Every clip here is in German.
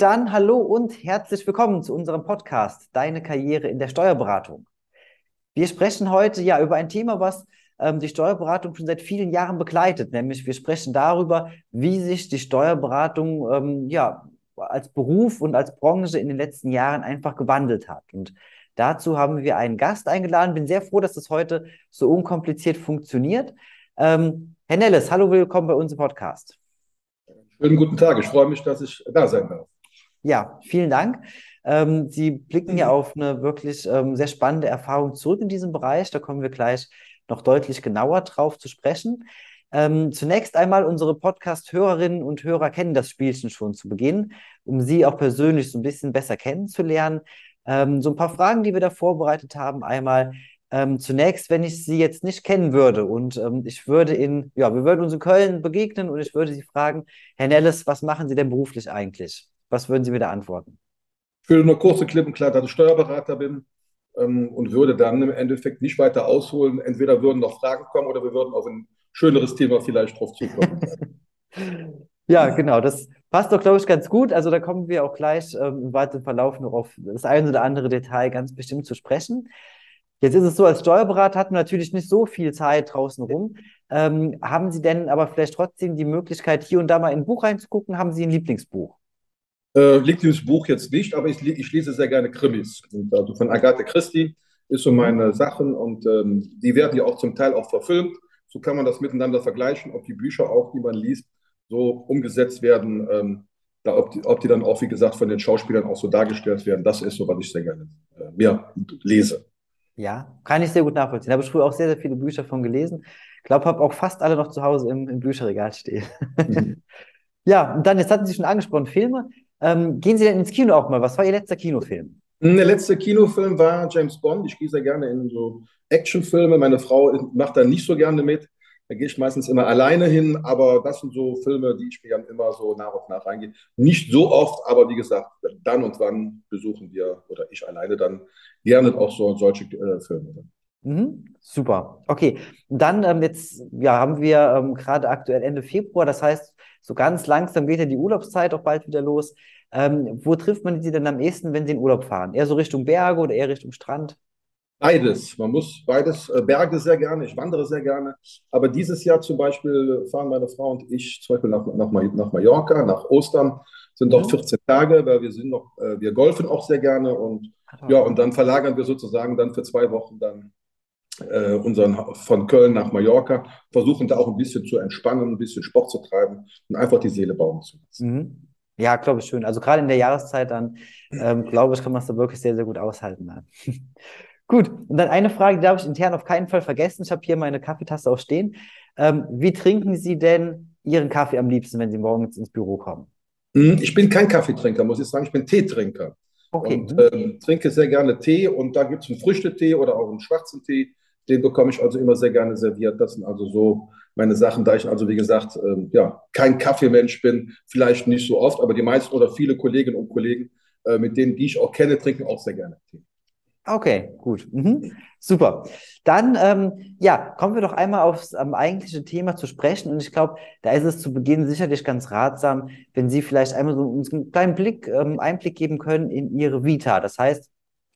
Dann hallo und herzlich willkommen zu unserem Podcast Deine Karriere in der Steuerberatung. Wir sprechen heute ja über ein Thema, was ähm, die Steuerberatung schon seit vielen Jahren begleitet, nämlich wir sprechen darüber, wie sich die Steuerberatung ähm, ja als Beruf und als Branche in den letzten Jahren einfach gewandelt hat. Und dazu haben wir einen Gast eingeladen. Bin sehr froh, dass das heute so unkompliziert funktioniert. Ähm, Herr Nelles, hallo, willkommen bei uns im Podcast. Schönen guten Tag. Ich freue mich, dass ich da sein darf. Ja, vielen Dank. Ähm, Sie blicken ja auf eine wirklich ähm, sehr spannende Erfahrung zurück in diesem Bereich. Da kommen wir gleich noch deutlich genauer drauf zu sprechen. Ähm, zunächst einmal, unsere Podcast-Hörerinnen und Hörer kennen das Spielchen schon zu Beginn, um Sie auch persönlich so ein bisschen besser kennenzulernen. Ähm, so ein paar Fragen, die wir da vorbereitet haben. Einmal, ähm, zunächst, wenn ich Sie jetzt nicht kennen würde und ähm, ich würde in, ja, wir würden uns in Köln begegnen und ich würde Sie fragen, Herr Nelles, was machen Sie denn beruflich eigentlich? Was würden Sie mir da antworten? Ich würde nur kurz und klipp und klar, dass ich Steuerberater bin ähm, und würde dann im Endeffekt nicht weiter ausholen. Entweder würden noch Fragen kommen oder wir würden auf ein schöneres Thema vielleicht drauf zukommen. ja, genau. Das passt doch, glaube ich, ganz gut. Also da kommen wir auch gleich ähm, im weiteren Verlauf noch auf das eine oder andere Detail ganz bestimmt zu sprechen. Jetzt ist es so, als Steuerberater hat man natürlich nicht so viel Zeit draußen rum. Ähm, haben Sie denn aber vielleicht trotzdem die Möglichkeit, hier und da mal in ein Buch reinzugucken? Haben Sie ein Lieblingsbuch? Äh, Lieblingsbuch jetzt nicht, aber ich, ich lese sehr gerne Krimis. Und, also von Agatha Christie ist so meine Sachen und ähm, die werden ja auch zum Teil auch verfilmt. So kann man das miteinander vergleichen, ob die Bücher auch, die man liest, so umgesetzt werden, ähm, da, ob, die, ob die dann auch, wie gesagt, von den Schauspielern auch so dargestellt werden. Das ist so, was ich sehr gerne äh, mehr lese. Ja, kann ich sehr gut nachvollziehen. Da habe ich früher auch sehr, sehr viele Bücher von gelesen. Ich glaube, habe auch fast alle noch zu Hause im, im Bücherregal stehen. Mhm. ja, und dann, jetzt hatten Sie schon angesprochen, Filme. Ähm, gehen Sie denn ins Kino auch mal? Was war Ihr letzter Kinofilm? Der letzte Kinofilm war James Bond. Ich gehe sehr gerne in so Actionfilme. Meine Frau macht da nicht so gerne mit. Da gehe ich meistens immer alleine hin, aber das sind so Filme, die ich mir dann immer so nach und nach reingehe. Nicht so oft, aber wie gesagt, dann und wann besuchen wir oder ich alleine dann gerne auch so solche äh, Filme. Mhm, super. Okay, dann ähm, jetzt ja, haben wir ähm, gerade aktuell Ende Februar, das heißt, so ganz langsam geht ja die Urlaubszeit auch bald wieder los. Ähm, wo trifft man sie denn am ehesten, wenn sie in Urlaub fahren? Eher so Richtung Berge oder eher Richtung Strand? Beides. Man muss beides. Äh, Berge sehr gerne, ich wandere sehr gerne. Aber dieses Jahr zum Beispiel fahren meine Frau und ich zum Beispiel nach, nach, nach Mallorca, nach Ostern. Sind doch 14 mhm. Tage, weil wir sind noch, äh, wir golfen auch sehr gerne und ja, und dann verlagern wir sozusagen dann für zwei Wochen dann äh, unseren von Köln nach Mallorca, versuchen da auch ein bisschen zu entspannen, ein bisschen Sport zu treiben und einfach die Seele bauen zu lassen. Mhm. Ja, glaube ich schön. Also gerade in der Jahreszeit dann, ähm, glaube ich, kann man es da wirklich sehr, sehr gut aushalten. Gut, und dann eine Frage, die darf ich intern auf keinen Fall vergessen. Ich habe hier meine Kaffeetasse auch stehen. Ähm, wie trinken Sie denn Ihren Kaffee am liebsten, wenn Sie morgens ins Büro kommen? Hm, ich bin kein Kaffeetrinker, muss ich sagen. Ich bin Teetrinker. Okay. Und ähm, trinke sehr gerne Tee und da gibt es einen Früchtetee oder auch einen schwarzen Tee. Den bekomme ich also immer sehr gerne serviert. Das sind also so meine Sachen, da ich also, wie gesagt, ähm, ja, kein Kaffeemensch bin, vielleicht nicht so oft, aber die meisten oder viele Kolleginnen und Kollegen, äh, mit denen, die ich auch kenne, trinken auch sehr gerne Tee. Okay, gut. Mhm. Super. Dann, ähm, ja, kommen wir doch einmal aufs ähm, eigentliche Thema zu sprechen. Und ich glaube, da ist es zu Beginn sicherlich ganz ratsam, wenn Sie vielleicht einmal so uns einen kleinen Blick, ähm, Einblick geben können in Ihre Vita. Das heißt,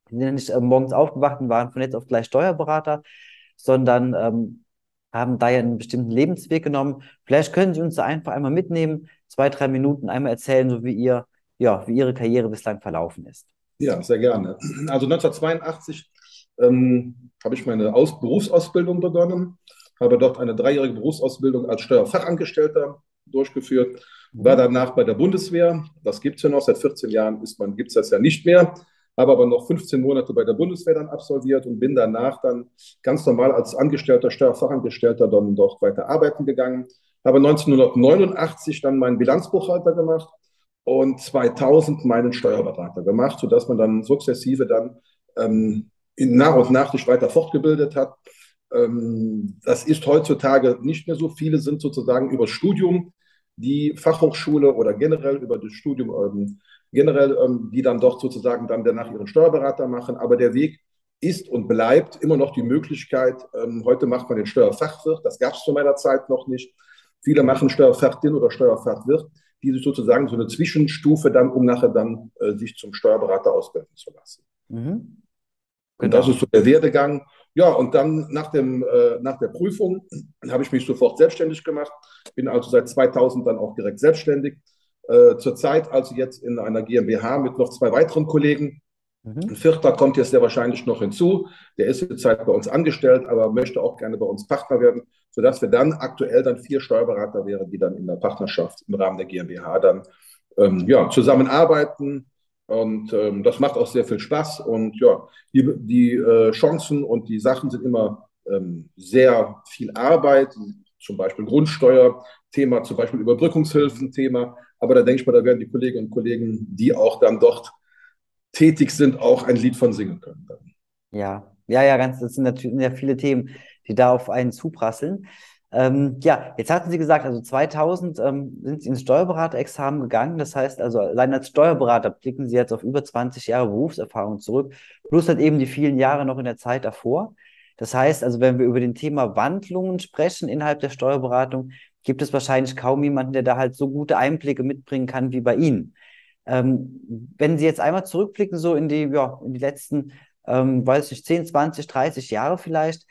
Sie sind ja nicht ähm, morgens aufgewacht und waren von jetzt auf gleich Steuerberater, sondern ähm, haben da ja einen bestimmten Lebensweg genommen. Vielleicht können Sie uns da einfach einmal mitnehmen, zwei, drei Minuten einmal erzählen, so wie ihr, ja, wie Ihre Karriere bislang verlaufen ist. Ja, sehr gerne. Also 1982 ähm, habe ich meine Aus Berufsausbildung begonnen, habe dort eine dreijährige Berufsausbildung als Steuerfachangestellter durchgeführt, war danach bei der Bundeswehr. Das gibt es ja noch, seit 14 Jahren gibt es das ja nicht mehr. Habe aber noch 15 Monate bei der Bundeswehr dann absolviert und bin danach dann ganz normal als Angestellter, Steuerfachangestellter dann dort weiter arbeiten gegangen. Habe 1989 dann meinen Bilanzbuchhalter gemacht und 2000 meinen Steuerberater gemacht, sodass man dann sukzessive dann ähm, in, nach und nach sich weiter fortgebildet hat. Ähm, das ist heutzutage nicht mehr so. Viele sind sozusagen über Studium, die Fachhochschule oder generell über das Studium, ähm, generell, ähm, die dann doch sozusagen dann danach ihren Steuerberater machen. Aber der Weg ist und bleibt immer noch die Möglichkeit, ähm, heute macht man den Steuerfachwirt, das gab es zu meiner Zeit noch nicht. Viele machen Steuerfachdin oder Steuerfachwirt die sich sozusagen so eine Zwischenstufe dann, um nachher dann äh, sich zum Steuerberater ausbilden zu lassen. Mhm. Genau. Und das ist so der Werdegang. Ja, und dann nach, dem, äh, nach der Prüfung habe ich mich sofort selbstständig gemacht, bin also seit 2000 dann auch direkt selbstständig. Äh, zurzeit also jetzt in einer GmbH mit noch zwei weiteren Kollegen. Mhm. Ein vierter kommt jetzt sehr wahrscheinlich noch hinzu. Der ist zurzeit bei uns angestellt, aber möchte auch gerne bei uns Partner werden, sodass wir dann aktuell dann vier Steuerberater wären, die dann in der Partnerschaft im Rahmen der GmbH dann ähm, ja, zusammenarbeiten, und ähm, das macht auch sehr viel Spaß. Und ja, die, die äh, Chancen und die Sachen sind immer ähm, sehr viel Arbeit, zum Beispiel Grundsteuer, Thema, zum Beispiel Überbrückungshilfen, Thema. Aber da denke ich mal, da werden die Kolleginnen und Kollegen, die auch dann dort tätig sind, auch ein Lied von singen können. Ja, ja, ja, ganz, das sind natürlich ja viele Themen, die da auf einen zuprasseln. Ähm, ja, jetzt hatten Sie gesagt, also 2000 ähm, sind Sie ins Steuerberaterexamen gegangen. Das heißt also, allein als Steuerberater blicken Sie jetzt auf über 20 Jahre Berufserfahrung zurück, plus halt eben die vielen Jahre noch in der Zeit davor. Das heißt also, wenn wir über den Thema Wandlungen sprechen innerhalb der Steuerberatung, gibt es wahrscheinlich kaum jemanden, der da halt so gute Einblicke mitbringen kann wie bei Ihnen. Ähm, wenn Sie jetzt einmal zurückblicken, so in die, ja, in die letzten, ähm, weiß ich, 10, 20, 30 Jahre vielleicht,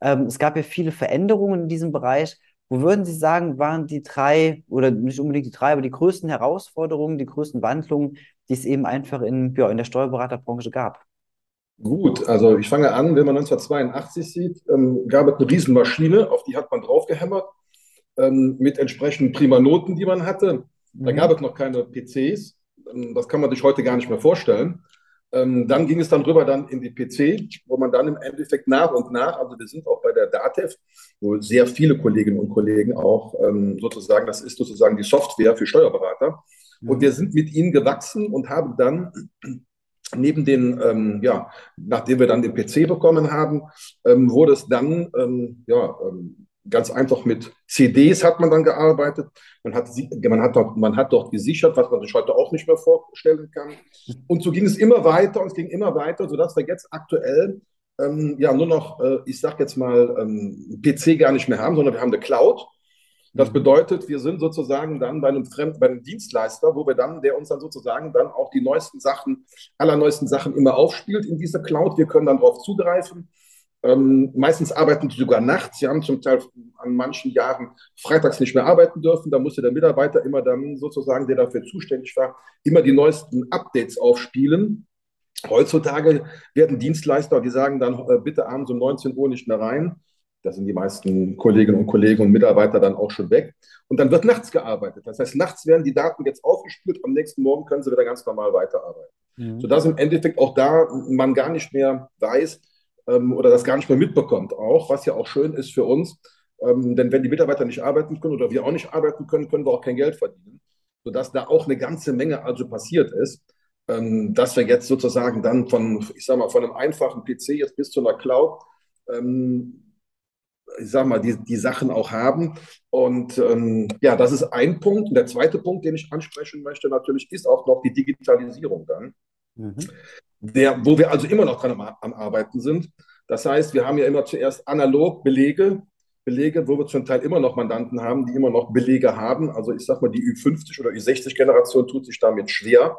ähm, es gab ja viele Veränderungen in diesem Bereich. Wo würden Sie sagen, waren die drei, oder nicht unbedingt die drei, aber die größten Herausforderungen, die größten Wandlungen, die es eben einfach in, ja, in der Steuerberaterbranche gab? Gut, also ich fange an, wenn man 1982 sieht, ähm, gab es eine Riesenmaschine, auf die hat man draufgehämmert, ähm, mit entsprechenden prima Noten, die man hatte. Da mhm. gab es noch keine PCs. Ähm, das kann man sich heute gar nicht mehr vorstellen. Ähm, dann ging es dann rüber dann in die PC, wo man dann im Endeffekt nach und nach, also wir sind auch bei der DATEV, wo sehr viele Kolleginnen und Kollegen auch ähm, sozusagen, das ist sozusagen die Software für Steuerberater. Mhm. Und wir sind mit ihnen gewachsen und haben dann neben den, ähm, ja, nachdem wir dann den PC bekommen haben, ähm, wurde es dann, ähm, ja, ganz einfach mit CDs hat man dann gearbeitet. Man hat, man, hat dort, man hat dort gesichert, was man sich heute auch nicht mehr vorstellen kann. Und so ging es immer weiter und es ging immer weiter, sodass wir jetzt aktuell ähm, ja nur noch, äh, ich sage jetzt mal, ähm, PC gar nicht mehr haben, sondern wir haben eine Cloud. Das bedeutet, wir sind sozusagen dann bei einem Fremd, bei einem Dienstleister, wo wir dann, der uns dann sozusagen dann auch die neuesten Sachen, allerneuesten Sachen immer aufspielt in dieser Cloud. Wir können dann darauf zugreifen. Ähm, meistens arbeiten die sogar nachts. Sie haben zum Teil an manchen Jahren freitags nicht mehr arbeiten dürfen. Da musste der Mitarbeiter immer dann sozusagen, der dafür zuständig war, immer die neuesten Updates aufspielen. Heutzutage werden Dienstleister, die sagen dann äh, bitte abends um 19 Uhr nicht mehr rein. Da sind die meisten Kolleginnen und Kollegen und Mitarbeiter dann auch schon weg. Und dann wird nachts gearbeitet. Das heißt, nachts werden die Daten jetzt aufgespült, am nächsten Morgen können sie wieder ganz normal weiterarbeiten. Mhm. Sodass im Endeffekt auch da man gar nicht mehr weiß, ähm, oder das gar nicht mehr mitbekommt, auch, was ja auch schön ist für uns. Ähm, denn wenn die Mitarbeiter nicht arbeiten können oder wir auch nicht arbeiten können, können wir auch kein Geld verdienen. Sodass da auch eine ganze Menge also passiert ist, ähm, dass wir jetzt sozusagen dann von, ich sag mal, von einem einfachen PC jetzt bis zu einer Cloud, ähm, ich sag mal, die, die Sachen auch haben. Und ähm, ja, das ist ein Punkt. Und der zweite Punkt, den ich ansprechen möchte, natürlich, ist auch noch die Digitalisierung dann. Mhm der, wo wir also immer noch dran am, am, Arbeiten sind. Das heißt, wir haben ja immer zuerst analog Belege, Belege, wo wir zum Teil immer noch Mandanten haben, die immer noch Belege haben. Also ich sage mal, die Ü50 oder Ü60-Generation tut sich damit schwer.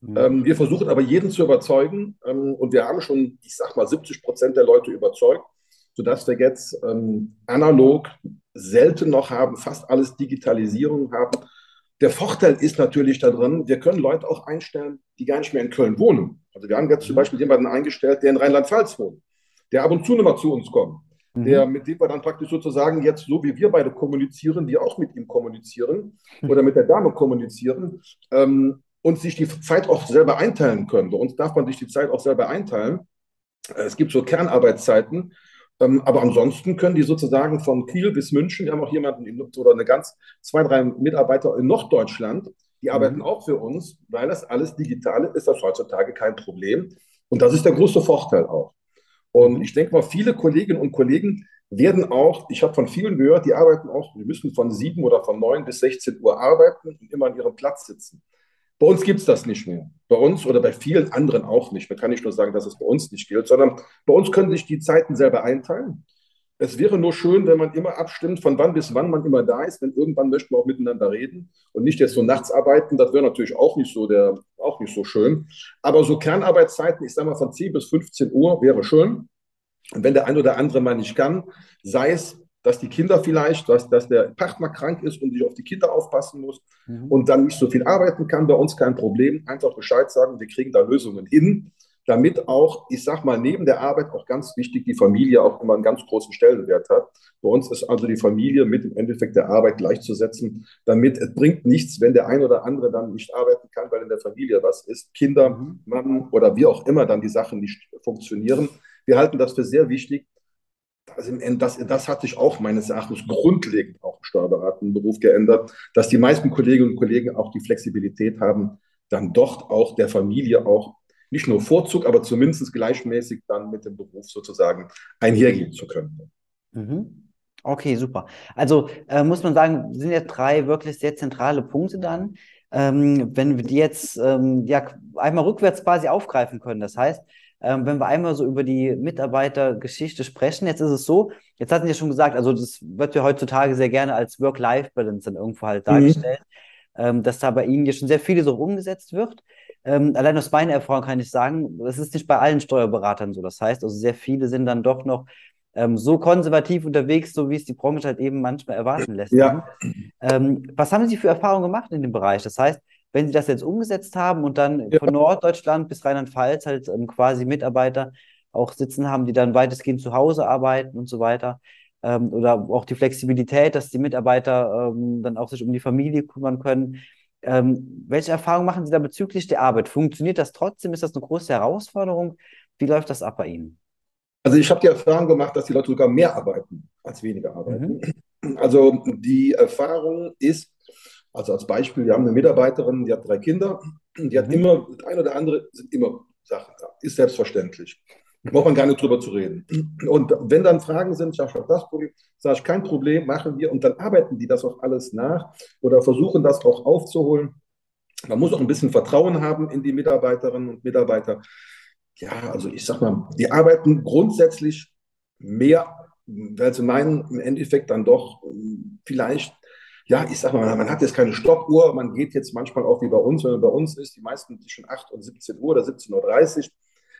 Mhm. Ähm, wir versuchen aber jeden zu überzeugen ähm, und wir haben schon, ich sage mal, 70 Prozent der Leute überzeugt, sodass wir jetzt ähm, analog selten noch haben, fast alles Digitalisierung haben. Der Vorteil ist natürlich darin, wir können Leute auch einstellen, die gar nicht mehr in Köln wohnen. Also wir haben jetzt zum mhm. Beispiel jemanden eingestellt, der in Rheinland-Pfalz wohnt, der ab und zu nochmal zu uns kommt, mhm. der, mit dem wir dann praktisch sozusagen jetzt, so wie wir beide kommunizieren, die auch mit ihm kommunizieren mhm. oder mit der Dame kommunizieren ähm, und sich die Zeit auch selber einteilen können. Bei uns darf man sich die Zeit auch selber einteilen. Es gibt so Kernarbeitszeiten, aber ansonsten können die sozusagen von Kiel bis München, wir haben auch jemanden in, oder eine ganz, zwei, drei Mitarbeiter in Norddeutschland, die arbeiten mhm. auch für uns, weil das alles digital ist, ist das heutzutage kein Problem. Und das ist der große Vorteil auch. Und mhm. ich denke mal, viele Kolleginnen und Kollegen werden auch, ich habe von vielen gehört, die arbeiten auch, die müssen von 7 oder von 9 bis 16 Uhr arbeiten und immer an ihrem Platz sitzen. Bei uns gibt es das nicht mehr. Bei uns oder bei vielen anderen auch nicht. Man kann nicht nur sagen, dass es bei uns nicht gilt, sondern bei uns können sich die Zeiten selber einteilen. Es wäre nur schön, wenn man immer abstimmt, von wann bis wann man immer da ist, denn irgendwann möchten wir auch miteinander reden und nicht jetzt so nachts arbeiten. Das wäre natürlich auch nicht so der, auch nicht so schön. Aber so Kernarbeitszeiten, ich sage mal von 10 bis 15 Uhr, wäre schön. Und wenn der ein oder andere mal nicht kann, sei es, dass die Kinder vielleicht, dass, dass der Partner krank ist und sich auf die Kinder aufpassen muss mhm. und dann nicht so viel arbeiten kann, bei uns kein Problem. Einfach Bescheid sagen, wir kriegen da Lösungen hin damit auch, ich sag mal, neben der Arbeit auch ganz wichtig, die Familie auch immer einen ganz großen Stellenwert hat. Bei uns ist also die Familie mit im Endeffekt der Arbeit gleichzusetzen, damit es bringt nichts, wenn der ein oder andere dann nicht arbeiten kann, weil in der Familie was ist. Kinder, mhm. Mann oder wie auch immer dann die Sachen nicht funktionieren. Wir halten das für sehr wichtig. Das, das, das hat sich auch meines Erachtens grundlegend auch im steuerberatenden Beruf geändert, dass die meisten Kolleginnen und Kollegen auch die Flexibilität haben, dann dort auch der Familie auch nicht nur Vorzug, aber zumindest gleichmäßig dann mit dem Beruf sozusagen einhergehen zu können. Mhm. Okay, super. Also äh, muss man sagen, sind ja drei wirklich sehr zentrale Punkte dann. Ähm, wenn wir die jetzt ähm, ja einmal rückwärts quasi aufgreifen können. Das heißt, ähm, wenn wir einmal so über die Mitarbeitergeschichte sprechen, jetzt ist es so, jetzt hatten Sie ja schon gesagt, also das wird ja heutzutage sehr gerne als Work-Life-Balance dann irgendwo halt mhm. dargestellt, mhm. ähm, dass da bei Ihnen ja schon sehr viele so umgesetzt wird. Ähm, allein aus meiner Erfahrung kann ich sagen, das ist nicht bei allen Steuerberatern so. Das heißt, also sehr viele sind dann doch noch ähm, so konservativ unterwegs, so wie es die Branche halt eben manchmal erwarten lässt. Ja. Ähm, was haben Sie für Erfahrungen gemacht in dem Bereich? Das heißt, wenn Sie das jetzt umgesetzt haben und dann ja. von Norddeutschland bis Rheinland-Pfalz halt ähm, quasi Mitarbeiter auch sitzen haben, die dann weitestgehend zu Hause arbeiten und so weiter, ähm, oder auch die Flexibilität, dass die Mitarbeiter ähm, dann auch sich um die Familie kümmern können. Ähm, welche Erfahrungen machen Sie da bezüglich der Arbeit? Funktioniert das trotzdem? Ist das eine große Herausforderung? Wie läuft das ab bei Ihnen? Also ich habe die Erfahrung gemacht, dass die Leute sogar mehr arbeiten als weniger arbeiten. Mhm. Also die Erfahrung ist, also als Beispiel, wir haben eine Mitarbeiterin, die hat drei Kinder, die hat mhm. immer, das eine oder andere sind immer Sachen da, ist selbstverständlich. Braucht man gar nicht drüber zu reden. Und wenn dann Fragen sind, ich habe das Problem, sage ich, kein Problem, machen wir. Und dann arbeiten die das auch alles nach oder versuchen das auch aufzuholen. Man muss auch ein bisschen Vertrauen haben in die Mitarbeiterinnen und Mitarbeiter. Ja, also ich sag mal, die arbeiten grundsätzlich mehr, weil sie meinen, im Endeffekt dann doch vielleicht ja, ich sag mal, man hat jetzt keine Stoppuhr, man geht jetzt manchmal auch wie bei uns, wenn man bei uns ist, die meisten zwischen 8 und 17 Uhr oder 17.30 Uhr,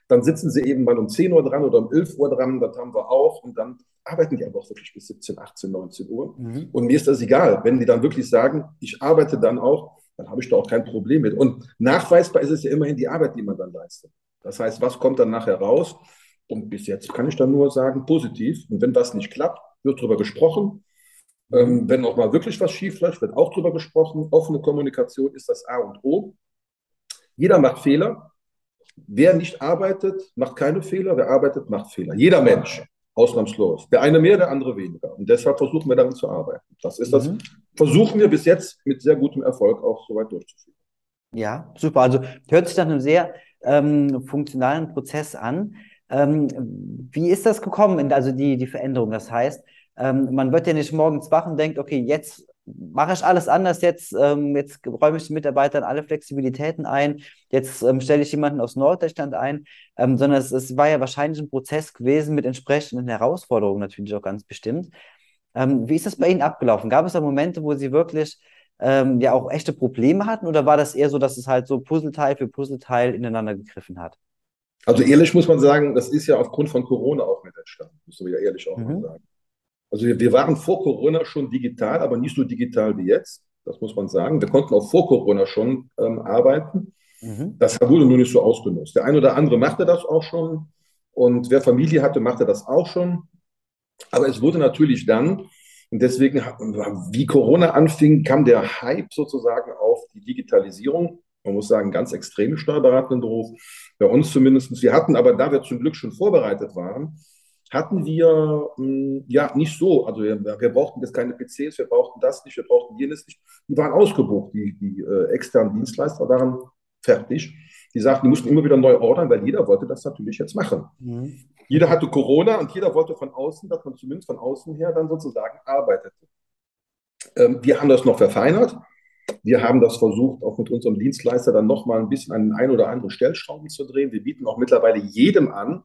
dann sitzen sie eben mal um 10 Uhr dran oder um 11 Uhr dran, das haben wir auch. Und dann arbeiten die aber auch wirklich bis 17, 18, 19 Uhr. Mhm. Und mir ist das egal. Wenn die dann wirklich sagen, ich arbeite dann auch, dann habe ich da auch kein Problem mit. Und nachweisbar ist es ja immerhin die Arbeit, die man dann leistet. Das heißt, was kommt dann nachher raus? Und bis jetzt kann ich dann nur sagen, positiv. Und wenn was nicht klappt, wird darüber gesprochen. Ähm, wenn auch mal wirklich was schief läuft, wird auch darüber gesprochen. Offene Kommunikation ist das A und O. Jeder macht Fehler. Wer nicht arbeitet, macht keine Fehler. Wer arbeitet, macht Fehler. Jeder Mensch, ausnahmslos. Der eine mehr, der andere weniger. Und deshalb versuchen wir daran zu arbeiten. Das ist das, mhm. versuchen wir bis jetzt mit sehr gutem Erfolg auch soweit durchzuführen. Ja, super. Also hört sich nach einem sehr ähm, funktionalen Prozess an. Ähm, wie ist das gekommen, also die, die Veränderung? Das heißt, ähm, man wird ja nicht morgens wach und denkt, okay, jetzt mache ich alles anders jetzt, ähm, jetzt räume ich den Mitarbeitern alle Flexibilitäten ein, jetzt ähm, stelle ich jemanden aus Norddeutschland ein, ähm, sondern es, es, war ja wahrscheinlich ein Prozess gewesen mit entsprechenden Herausforderungen natürlich auch ganz bestimmt. Ähm, wie ist das bei Ihnen abgelaufen? Gab es da Momente, wo Sie wirklich ähm, ja auch echte Probleme hatten oder war das eher so, dass es halt so Puzzleteil für Puzzleteil ineinander gegriffen hat? Also ehrlich muss man sagen, das ist ja aufgrund von Corona auch mit entstanden, muss man ja ehrlich auch mhm. mal sagen. Also wir, wir waren vor Corona schon digital, aber nicht so digital wie jetzt. Das muss man sagen. Wir konnten auch vor Corona schon ähm, arbeiten. Mhm. Das wurde nur nicht so ausgenutzt. Der eine oder andere machte das auch schon. Und wer Familie hatte, machte das auch schon. Aber es wurde natürlich dann, und deswegen, wie Corona anfing, kam der Hype sozusagen auf die Digitalisierung. Man muss sagen, ganz extrem steuerberatenden Beruf. Bei uns zumindest. Wir hatten aber, da wir zum Glück schon vorbereitet waren, hatten wir mh, hm, ja nicht so. Also wir, wir, brauchten jetzt keine PCs, wir brauchten das nicht, wir brauchten jenes nicht. Die waren ausgebucht, die, die äh, externen Dienstleister waren fertig. Die sagten, die mussten immer wieder neu ordern, weil jeder wollte das natürlich jetzt machen. Mhm. Jeder hatte Corona und jeder wollte von außen, dass man zumindest von außen her dann sozusagen arbeitete. Ähm, wir haben das noch verfeinert. Wir haben das versucht, auch mit unserem Dienstleister dann nochmal ein bisschen an den ein oder anderen Stellschrauben zu drehen. Wir bieten auch mittlerweile jedem an,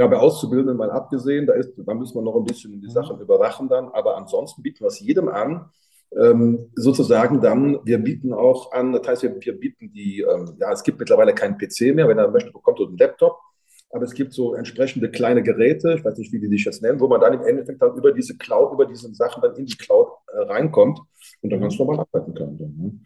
Ja, bei Auszubildenden mal abgesehen, da, ist, da müssen wir noch ein bisschen die mhm. Sachen überwachen dann, aber ansonsten bieten wir es jedem an, ähm, sozusagen dann, wir bieten auch an, das heißt, wir, wir bieten die, ähm, ja, es gibt mittlerweile keinen PC mehr, wenn er möchte, bekommt er einen Laptop, aber es gibt so entsprechende kleine Geräte, ich weiß nicht, wie die sich jetzt nennen, wo man dann im Endeffekt dann über diese Cloud, über diese Sachen dann in die Cloud äh, reinkommt und dann ganz normal arbeiten kann. Dann, ne?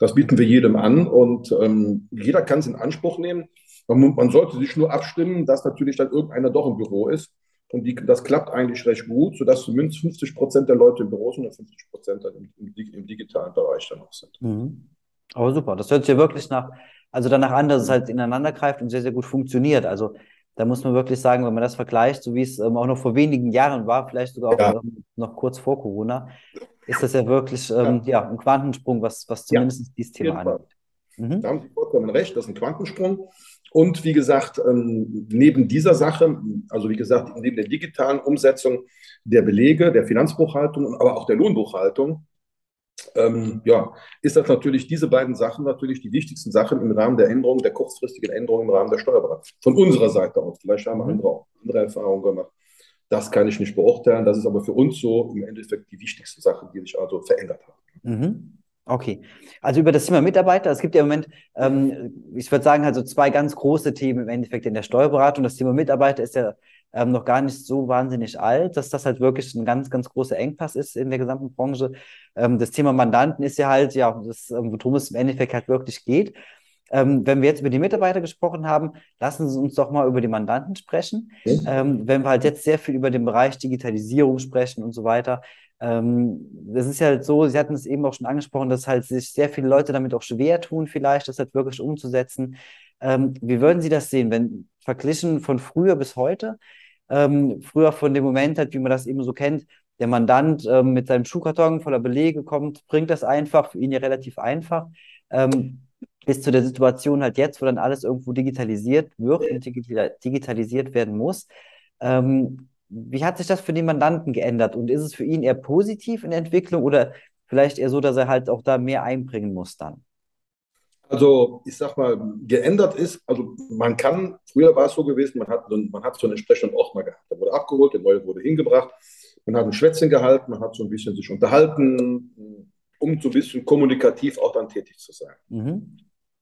Das bieten wir jedem an und ähm, jeder kann es in Anspruch nehmen. Man, man, sollte sich nur abstimmen, dass natürlich dann irgendeiner doch im Büro ist. Und die, das klappt eigentlich recht gut, sodass zumindest 50 Prozent der Leute im Büro sind und 50 Prozent dann im, im, im, digitalen Bereich dann auch sind. Mhm. Aber super, das hört sich ja wirklich nach, also danach an, dass es halt ineinander greift und sehr, sehr gut funktioniert. Also da muss man wirklich sagen, wenn man das vergleicht, so wie es ähm, auch noch vor wenigen Jahren war, vielleicht sogar auch ja. ähm, noch kurz vor Corona, ist das ja wirklich ähm, ja. ja. ein Quantensprung, was, was zumindest ja, dieses Thema angeht. Mhm. Da haben Sie vollkommen recht, das ist ein Quantensprung. Und wie gesagt, ähm, neben dieser Sache, also wie gesagt, neben der digitalen Umsetzung der Belege, der Finanzbuchhaltung, aber auch der Lohnbuchhaltung, ähm, ja, ist das natürlich diese beiden Sachen natürlich die wichtigsten Sachen im Rahmen der Änderungen, der kurzfristigen Änderungen im Rahmen der Steuerberatung. Von unserer Seite aus. Vielleicht haben mhm. andere auch andere Erfahrungen gemacht. Das kann ich nicht beurteilen. Das ist aber für uns so im Endeffekt die wichtigste Sache, die sich also verändert hat. Mhm. Okay. Also über das Thema Mitarbeiter, es gibt ja im Moment, ähm, ich würde sagen, also zwei ganz große Themen im Endeffekt in der Steuerberatung. Das Thema Mitarbeiter ist ja ähm, noch gar nicht so wahnsinnig alt, dass das halt wirklich ein ganz, ganz großer Engpass ist in der gesamten Branche. Ähm, das Thema Mandanten ist ja halt, ja, das, ähm, worum es im Endeffekt halt wirklich geht. Ähm, wenn wir jetzt über die Mitarbeiter gesprochen haben, lassen Sie uns doch mal über die Mandanten sprechen. Mhm. Ähm, wenn wir halt jetzt sehr viel über den Bereich Digitalisierung sprechen und so weiter, das ist ja halt so, Sie hatten es eben auch schon angesprochen, dass halt sich sehr viele Leute damit auch schwer tun, vielleicht das halt wirklich umzusetzen. Ähm, wie würden Sie das sehen, wenn verglichen von früher bis heute? Ähm, früher von dem Moment halt, wie man das eben so kennt, der Mandant ähm, mit seinem Schuhkarton voller Belege kommt, bringt das einfach, für ihn ja relativ einfach, ähm, bis zu der Situation halt jetzt, wo dann alles irgendwo digitalisiert wird und digitalisiert werden muss. Ähm, wie hat sich das für den Mandanten geändert und ist es für ihn eher positiv in der Entwicklung oder vielleicht eher so, dass er halt auch da mehr einbringen muss dann? Also ich sag mal, geändert ist, also man kann, früher war es so gewesen, man hat, man hat so einen entsprechenden mal gehabt. Der wurde abgeholt, der neue wurde hingebracht, man hat ein Schwätzchen gehalten, man hat so ein bisschen sich unterhalten, um so ein bisschen kommunikativ auch dann tätig zu sein. Mhm.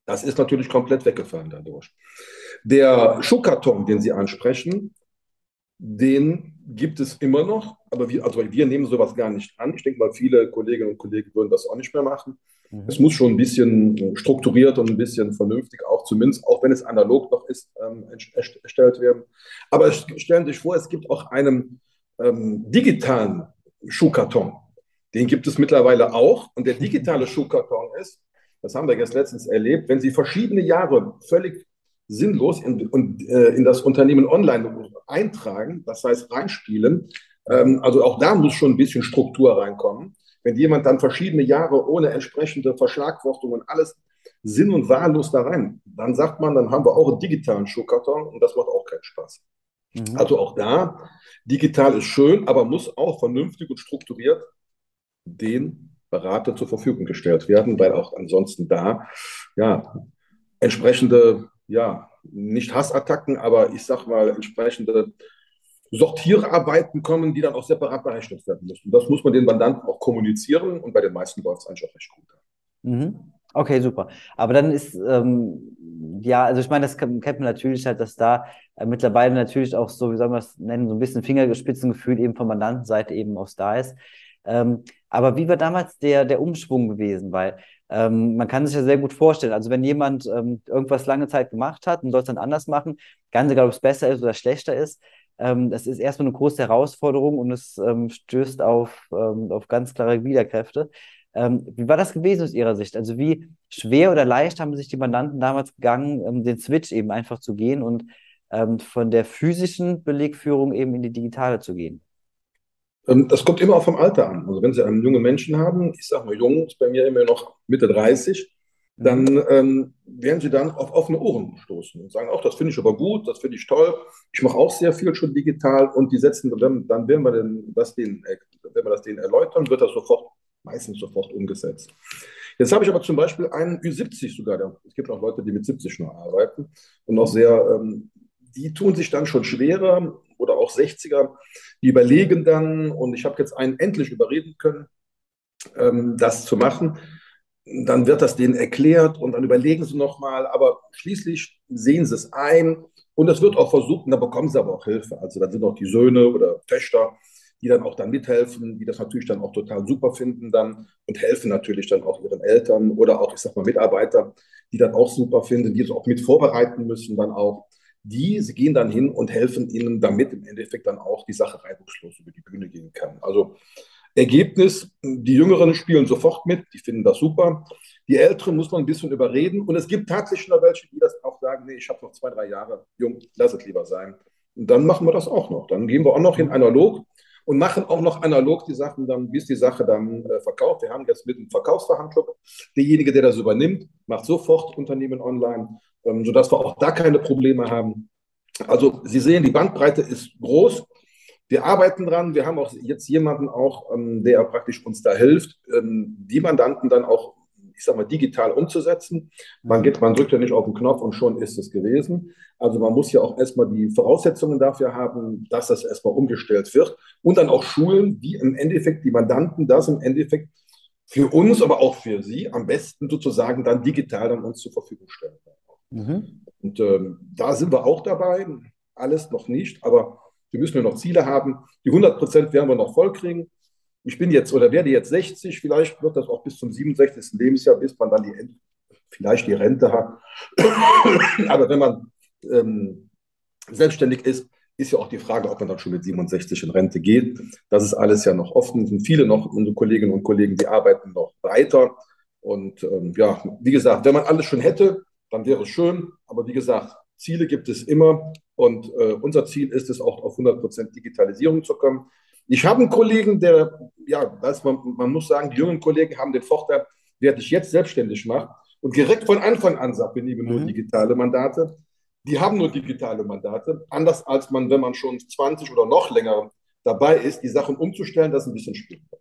Das ist natürlich komplett weggefallen dadurch. Der Schuhkarton, den Sie ansprechen, den gibt es immer noch, aber wir, also wir nehmen sowas gar nicht an. Ich denke mal, viele Kolleginnen und Kollegen würden das auch nicht mehr machen. Mhm. Es muss schon ein bisschen strukturiert und ein bisschen vernünftig, auch zumindest, auch wenn es analog noch ist, ähm, erstellt werden. Aber stellen Sie sich vor, es gibt auch einen ähm, digitalen Schuhkarton. Den gibt es mittlerweile auch. Und der digitale Schuhkarton ist, das haben wir jetzt letztens erlebt, wenn Sie verschiedene Jahre völlig sinnlos in, in, äh, in das Unternehmen online eintragen, das heißt reinspielen. Ähm, also auch da muss schon ein bisschen Struktur reinkommen. Wenn jemand dann verschiedene Jahre ohne entsprechende Verschlagwortungen alles sinn- und wahllos da rein, dann sagt man, dann haben wir auch einen digitalen Schuhkarton und das macht auch keinen Spaß. Mhm. Also auch da, digital ist schön, aber muss auch vernünftig und strukturiert den Berater zur Verfügung gestellt werden, weil auch ansonsten da ja entsprechende ja, nicht Hassattacken, aber ich sag mal, entsprechende Sortierarbeiten kommen, die dann auch separat berechnet werden müssen. Das muss man den Mandanten auch kommunizieren und bei den meisten läuft es eigentlich auch recht gut. Mhm. Okay, super. Aber dann ist, ähm, ja, also ich meine, das kennt man natürlich halt, dass da äh, mittlerweile natürlich auch so, wie soll man das nennen, so ein bisschen Fingerspitzengefühl eben von Mandantenseite eben aus da ist. Ähm, aber wie war damals der, der Umschwung gewesen? Weil ähm, man kann sich ja sehr gut vorstellen, also wenn jemand ähm, irgendwas lange Zeit gemacht hat und soll es dann anders machen, ganz egal, ob es besser ist oder schlechter ist, ähm, das ist erstmal eine große Herausforderung und es ähm, stößt auf, ähm, auf ganz klare Widerkräfte. Ähm, wie war das gewesen aus Ihrer Sicht? Also wie schwer oder leicht haben sich die Mandanten damals gegangen, den Switch eben einfach zu gehen und von der physischen Belegführung eben in die digitale zu gehen? Ähm, das kommt immer auch vom Alter an. Also wenn Sie einen jungen Menschen haben, ich sage mal jung, ist bei mir immer noch Mitte 30, dann ähm, werden Sie dann auf offene Ohren stoßen und sagen, auch das finde ich aber gut, das finde ich toll. Ich mache auch sehr viel schon digital und die setzen, dann, dann werden wir den, das denen, wenn wir das denen erläutern, wird das sofort, meistens sofort umgesetzt. Jetzt habe ich aber zum Beispiel einen Ü70 sogar. Es gibt auch Leute, die mit 70 noch arbeiten und auch sehr ähm, die tun sich dann schon schwerer oder auch 60er, die überlegen dann, und ich habe jetzt einen endlich überreden können, ähm, das zu machen. Dann wird das denen erklärt und dann überlegen sie nochmal, aber schließlich sehen sie es ein und das wird auch versucht und da bekommen sie aber auch Hilfe. Also dann sind auch die Söhne oder Töchter, die dann auch dann mithelfen, die das natürlich dann auch total super finden dann und helfen natürlich dann auch ihren Eltern oder auch, ich sag mal, Mitarbeiter, die dann auch super finden, die es auch mit vorbereiten müssen dann auch. Die sie gehen dann hin und helfen ihnen, damit im Endeffekt dann auch die Sache reibungslos über die Bühne gehen kann. Also Ergebnis, die Jüngeren spielen sofort mit, die finden das super. Die Älteren muss man ein bisschen überreden. Und es gibt tatsächlich noch welche, die das auch sagen, nee, ich habe noch zwei, drei Jahre, jung, lass es lieber sein. Und dann machen wir das auch noch. Dann gehen wir auch noch in analog und machen auch noch analog die Sachen dann, bis die Sache dann äh, verkauft. Wir haben jetzt mit einem Verkaufsverhandlung. Derjenige, der das übernimmt, macht sofort Unternehmen online, ähm, sodass wir auch da keine Probleme haben. Also Sie sehen, die Bandbreite ist groß. Wir arbeiten dran. Wir haben auch jetzt jemanden auch, ähm, der praktisch uns da hilft, ähm, die Mandanten dann auch ich sag mal, digital umzusetzen. Man, geht, man drückt ja nicht auf den Knopf und schon ist es gewesen. Also man muss ja auch erstmal die Voraussetzungen dafür haben, dass das erstmal umgestellt wird und dann auch schulen, wie im Endeffekt die Mandanten das im Endeffekt für uns, aber auch für sie am besten sozusagen dann digital dann uns zur Verfügung stellen. Mhm. Und ähm, da sind wir auch dabei. Alles noch nicht, aber wir müssen ja noch Ziele haben. Die 100 Prozent werden wir noch voll kriegen ich bin jetzt oder werde jetzt 60, vielleicht wird das auch bis zum 67. Lebensjahr, bis man dann die, vielleicht die Rente hat. Aber wenn man ähm, selbstständig ist, ist ja auch die Frage, ob man dann schon mit 67 in Rente geht. Das ist alles ja noch offen. Es sind viele noch, unsere Kolleginnen und Kollegen, die arbeiten noch weiter. Und ähm, ja, wie gesagt, wenn man alles schon hätte, dann wäre es schön. Aber wie gesagt, Ziele gibt es immer. Und äh, unser Ziel ist es auch auf 100% Digitalisierung zu kommen. Ich habe einen Kollegen, der, ja, weiß man, man muss sagen, die jungen Kollegen haben den Vorteil, wer dich jetzt selbstständig macht und direkt von Anfang an sagt, wir nehmen nur mhm. digitale Mandate. Die haben nur digitale Mandate. Anders als man, wenn man schon 20 oder noch länger dabei ist, die Sachen umzustellen, das ist ein bisschen schwieriger.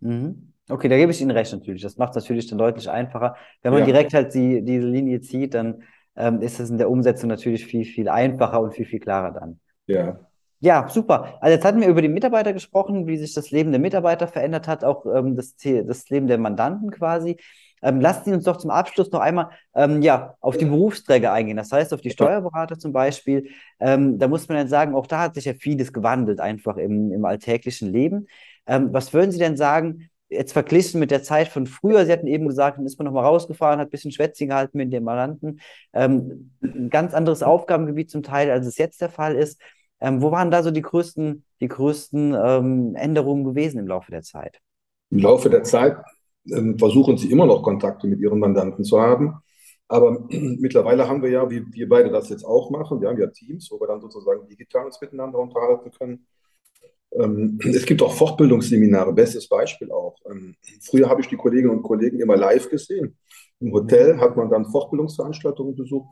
Mhm. Okay, da gebe ich Ihnen recht natürlich. Das macht es natürlich dann deutlich einfacher. Wenn man ja. direkt halt die, diese Linie zieht, dann ähm, ist es in der Umsetzung natürlich viel, viel einfacher und viel, viel klarer dann. Ja. Ja, super. Also jetzt hatten wir über die Mitarbeiter gesprochen, wie sich das Leben der Mitarbeiter verändert hat, auch ähm, das, das Leben der Mandanten quasi. Ähm, lassen Sie uns doch zum Abschluss noch einmal ähm, ja, auf die Berufsträger eingehen, das heißt auf die Steuerberater zum Beispiel. Ähm, da muss man dann sagen, auch da hat sich ja vieles gewandelt, einfach im, im alltäglichen Leben. Ähm, was würden Sie denn sagen, jetzt verglichen mit der Zeit von früher? Sie hatten eben gesagt, dann ist man nochmal rausgefahren, hat ein bisschen Schwätzchen gehalten mit den Mandanten. Ähm, ein ganz anderes Aufgabengebiet zum Teil, als es jetzt der Fall ist. Ähm, wo waren da so die größten, die größten ähm, Änderungen gewesen im Laufe der Zeit? Im Laufe der Zeit ähm, versuchen Sie immer noch Kontakte mit Ihren Mandanten zu haben. Aber mittlerweile haben wir ja, wie wir beide das jetzt auch machen, wir haben ja Teams, wo wir dann sozusagen digital uns miteinander unterhalten können. Ähm, es gibt auch Fortbildungsseminare, bestes Beispiel auch. Ähm, früher habe ich die Kolleginnen und Kollegen immer live gesehen. Im Hotel hat man dann Fortbildungsveranstaltungen besucht.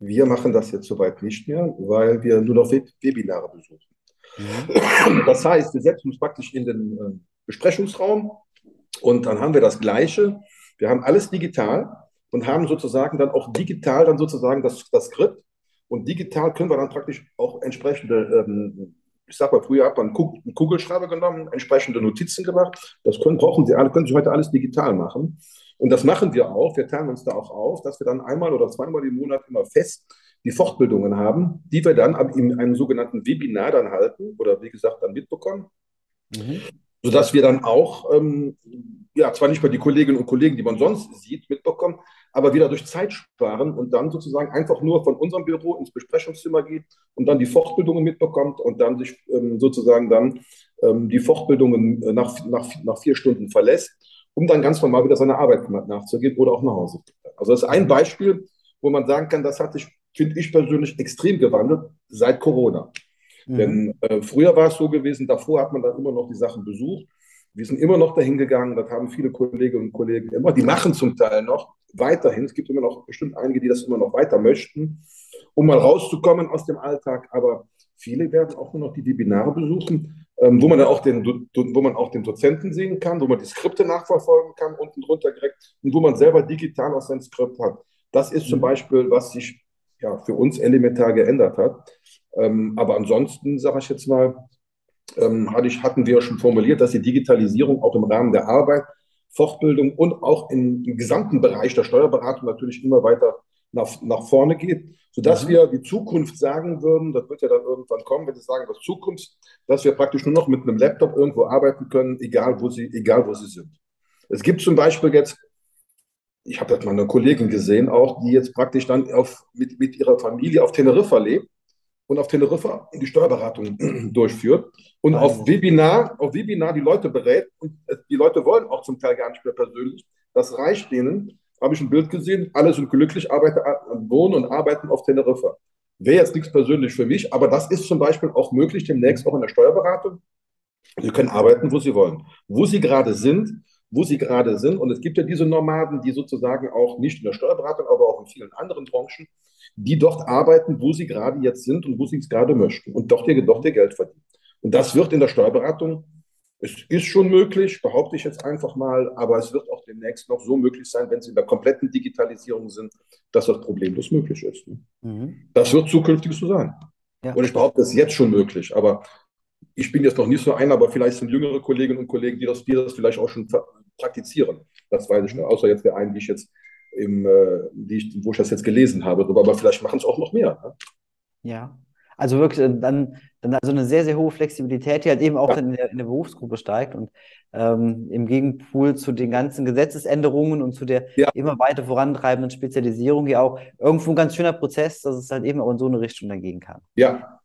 Wir machen das jetzt soweit nicht mehr, weil wir nur noch Webinare besuchen. Mhm. Das heißt, wir setzen uns praktisch in den äh, Besprechungsraum und dann haben wir das Gleiche. Wir haben alles digital und haben sozusagen dann auch digital dann sozusagen das, das Skript. Und digital können wir dann praktisch auch entsprechende, ähm, ich sag mal, früher hat man einen Kugelschreiber genommen, entsprechende Notizen gemacht. Das können, brauchen Sie alle, können Sie heute alles digital machen. Und das machen wir auch. Wir teilen uns da auch auf, dass wir dann einmal oder zweimal im Monat immer fest die Fortbildungen haben, die wir dann in einem sogenannten Webinar dann halten oder wie gesagt dann mitbekommen. Mhm. Sodass wir dann auch, ähm, ja, zwar nicht mehr die Kolleginnen und Kollegen, die man sonst sieht, mitbekommen, aber wieder durch Zeit sparen und dann sozusagen einfach nur von unserem Büro ins Besprechungszimmer geht und dann die Fortbildungen mitbekommt und dann sich ähm, sozusagen dann ähm, die Fortbildungen äh, nach, nach, nach vier Stunden verlässt um dann ganz normal wieder seiner Arbeit nachzugehen oder auch nach Hause. Also das ist ein Beispiel, wo man sagen kann, das hat sich, finde ich persönlich, extrem gewandelt seit Corona. Mhm. Denn äh, früher war es so gewesen, davor hat man dann immer noch die Sachen besucht. Wir sind immer noch dahin gegangen, das haben viele Kolleginnen und Kollegen immer, die machen zum Teil noch weiterhin. Es gibt immer noch bestimmt einige, die das immer noch weiter möchten, um mal rauszukommen aus dem Alltag. Aber viele werden auch nur noch die Webinare besuchen, ähm, wo man dann auch den, wo man auch den Dozenten sehen kann, wo man die Skripte nachverfolgen kann, unten drunter direkt, und wo man selber digital auch sein Skript hat. Das ist zum mhm. Beispiel, was sich ja, für uns elementar geändert hat. Ähm, aber ansonsten, sage ich jetzt mal, ähm, hatte ich, hatten wir schon formuliert, dass die Digitalisierung auch im Rahmen der Arbeit, Fortbildung und auch im, im gesamten Bereich der Steuerberatung natürlich immer weiter nach, nach vorne geht, sodass mhm. wir die Zukunft sagen würden, das wird ja dann irgendwann kommen, wenn Sie sagen, was Zukunft, dass wir praktisch nur noch mit einem Laptop irgendwo arbeiten können, egal wo Sie, egal wo Sie sind. Es gibt zum Beispiel jetzt, ich habe das mal eine Kollegin gesehen, auch, die jetzt praktisch dann auf, mit, mit ihrer Familie auf Teneriffa lebt und auf Teneriffa die Steuerberatung durchführt und also. auf Webinar, auf Webinar die Leute berät und die Leute wollen auch zum Teil gar nicht mehr persönlich. Das reicht denen, habe ich ein Bild gesehen, alle sind glücklich, arbeiten, wohnen und arbeiten auf Teneriffa. Wäre jetzt nichts persönlich für mich, aber das ist zum Beispiel auch möglich demnächst auch in der Steuerberatung. Sie können arbeiten, wo Sie wollen. Wo Sie gerade sind, wo Sie gerade sind. Und es gibt ja diese Nomaden, die sozusagen auch nicht in der Steuerberatung, aber auch in vielen anderen Branchen, die dort arbeiten, wo sie gerade jetzt sind und wo sie es gerade möchten und dort ihr, dort ihr Geld verdienen. Und das wird in der Steuerberatung es ist schon möglich, behaupte ich jetzt einfach mal, aber es wird auch demnächst noch so möglich sein, wenn Sie in der kompletten Digitalisierung sind, dass das problemlos möglich ist. Mhm. Das wird zukünftig so sein. Ja. Und ich behaupte, es ist jetzt schon möglich, aber ich bin jetzt noch nicht so ein, aber vielleicht sind jüngere Kolleginnen und Kollegen, die das, die das vielleicht auch schon praktizieren. Das weiß ich nicht, außer jetzt der einen, die ich jetzt im, äh, die ich, wo ich das jetzt gelesen habe. Aber vielleicht machen es auch noch mehr. Ne? Ja, also wirklich äh, dann, dann also eine sehr, sehr hohe Flexibilität, die halt eben auch ja. in, der, in der Berufsgruppe steigt und ähm, im Gegenpool zu den ganzen Gesetzesänderungen und zu der ja. immer weiter vorantreibenden Spezialisierung ja auch irgendwo ein ganz schöner Prozess, dass es halt eben auch in so eine Richtung dann gehen kann. Ja.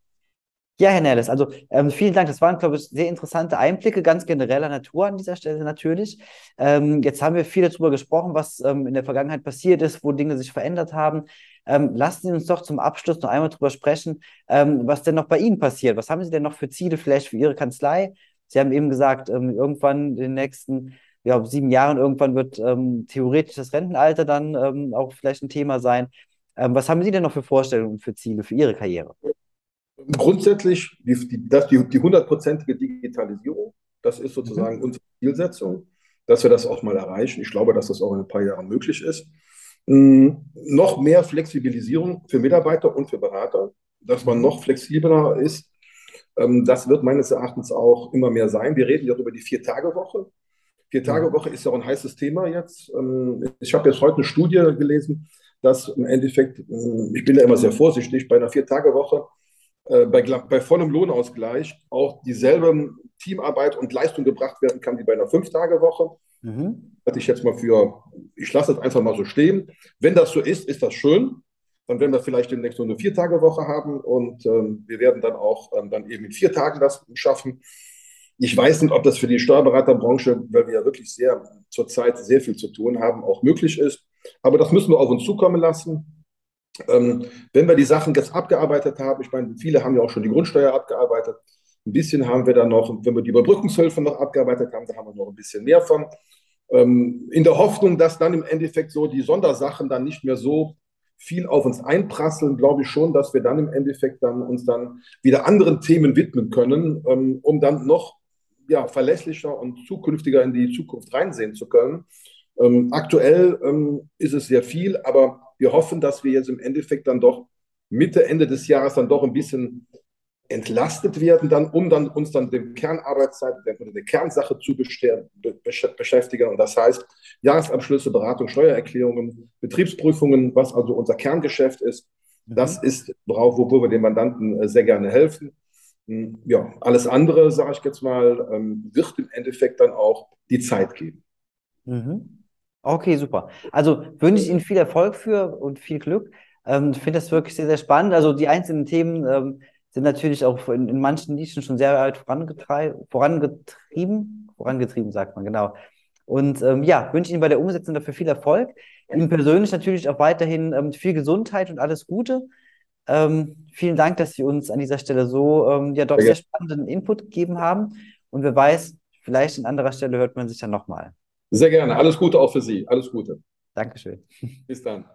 Ja, Herr Nerles, also ähm, vielen Dank. Das waren, glaube ich, sehr interessante Einblicke, ganz genereller Natur an dieser Stelle natürlich. Ähm, jetzt haben wir viel darüber gesprochen, was ähm, in der Vergangenheit passiert ist, wo Dinge sich verändert haben. Ähm, lassen Sie uns doch zum Abschluss noch einmal darüber sprechen, ähm, was denn noch bei Ihnen passiert. Was haben Sie denn noch für Ziele vielleicht für Ihre Kanzlei? Sie haben eben gesagt, ähm, irgendwann in den nächsten ja, sieben Jahren, irgendwann wird theoretisch das Rentenalter dann auch vielleicht ein Thema sein. Was haben Sie denn noch für Vorstellungen, für Ziele für Ihre Karriere? Grundsätzlich die, die, das, die, die hundertprozentige Digitalisierung, das ist sozusagen mhm. unsere Zielsetzung, dass wir das auch mal erreichen. Ich glaube, dass das auch in ein paar Jahren möglich ist. Hm, noch mehr Flexibilisierung für Mitarbeiter und für Berater, dass man noch flexibler ist. Ähm, das wird meines Erachtens auch immer mehr sein. Wir reden ja über die Vier-Tage-Woche. Vier-Tage-Woche ist ja auch ein heißes Thema jetzt. Ähm, ich habe jetzt heute eine Studie gelesen, dass im Endeffekt, hm, ich bin da immer sehr vorsichtig, bei einer Vier-Tage-Woche bei, bei vollem Lohnausgleich auch dieselbe Teamarbeit und Leistung gebracht werden kann wie bei einer Fünf-Tage-Woche. Mhm. Hatte ich jetzt mal für, ich lasse es einfach mal so stehen. Wenn das so ist, ist das schön. Dann werden wir vielleicht demnächst so eine Vier-Tage-Woche haben und ähm, wir werden dann auch ähm, dann eben in vier Tagen das schaffen. Ich weiß nicht, ob das für die Steuerberaterbranche, weil wir ja wirklich sehr zurzeit sehr viel zu tun haben, auch möglich ist. Aber das müssen wir auf uns zukommen lassen. Ähm, wenn wir die Sachen jetzt abgearbeitet haben, ich meine, viele haben ja auch schon die Grundsteuer abgearbeitet, ein bisschen haben wir dann noch, wenn wir die Überbrückungshilfe noch abgearbeitet haben, da haben wir noch ein bisschen mehr von. Ähm, in der Hoffnung, dass dann im Endeffekt so die Sondersachen dann nicht mehr so viel auf uns einprasseln, glaube ich schon, dass wir dann im Endeffekt dann uns dann wieder anderen Themen widmen können, ähm, um dann noch ja, verlässlicher und zukünftiger in die Zukunft reinsehen zu können. Ähm, aktuell ähm, ist es sehr viel, aber wir hoffen, dass wir jetzt im Endeffekt dann doch Mitte, Ende des Jahres dann doch ein bisschen entlastet werden, dann, um dann, uns dann dem Kernarbeitszeit oder der Kernsache zu beschäftigen. Und das heißt, Jahresabschlüsse, Beratung, Steuererklärungen, Betriebsprüfungen, was also unser Kerngeschäft ist. Mhm. Das ist, wo, wo wir den Mandanten äh, sehr gerne helfen. Hm, ja, alles andere, sage ich jetzt mal, ähm, wird im Endeffekt dann auch die Zeit geben. Mhm. Okay, super. Also wünsche ich Ihnen viel Erfolg für und viel Glück. Ähm, ich finde das wirklich sehr, sehr spannend. Also die einzelnen Themen ähm, sind natürlich auch in, in manchen Nischen schon sehr weit vorangetrieben. Vorangetrieben, sagt man, genau. Und ähm, ja, wünsche Ihnen bei der Umsetzung dafür viel Erfolg. Ihnen persönlich natürlich auch weiterhin ähm, viel Gesundheit und alles Gute. Ähm, vielen Dank, dass Sie uns an dieser Stelle so ähm, ja doch sehr spannenden Input gegeben haben. Und wer weiß, vielleicht an anderer Stelle hört man sich ja nochmal. Sehr gerne. Alles Gute auch für Sie. Alles Gute. Dankeschön. Bis dann.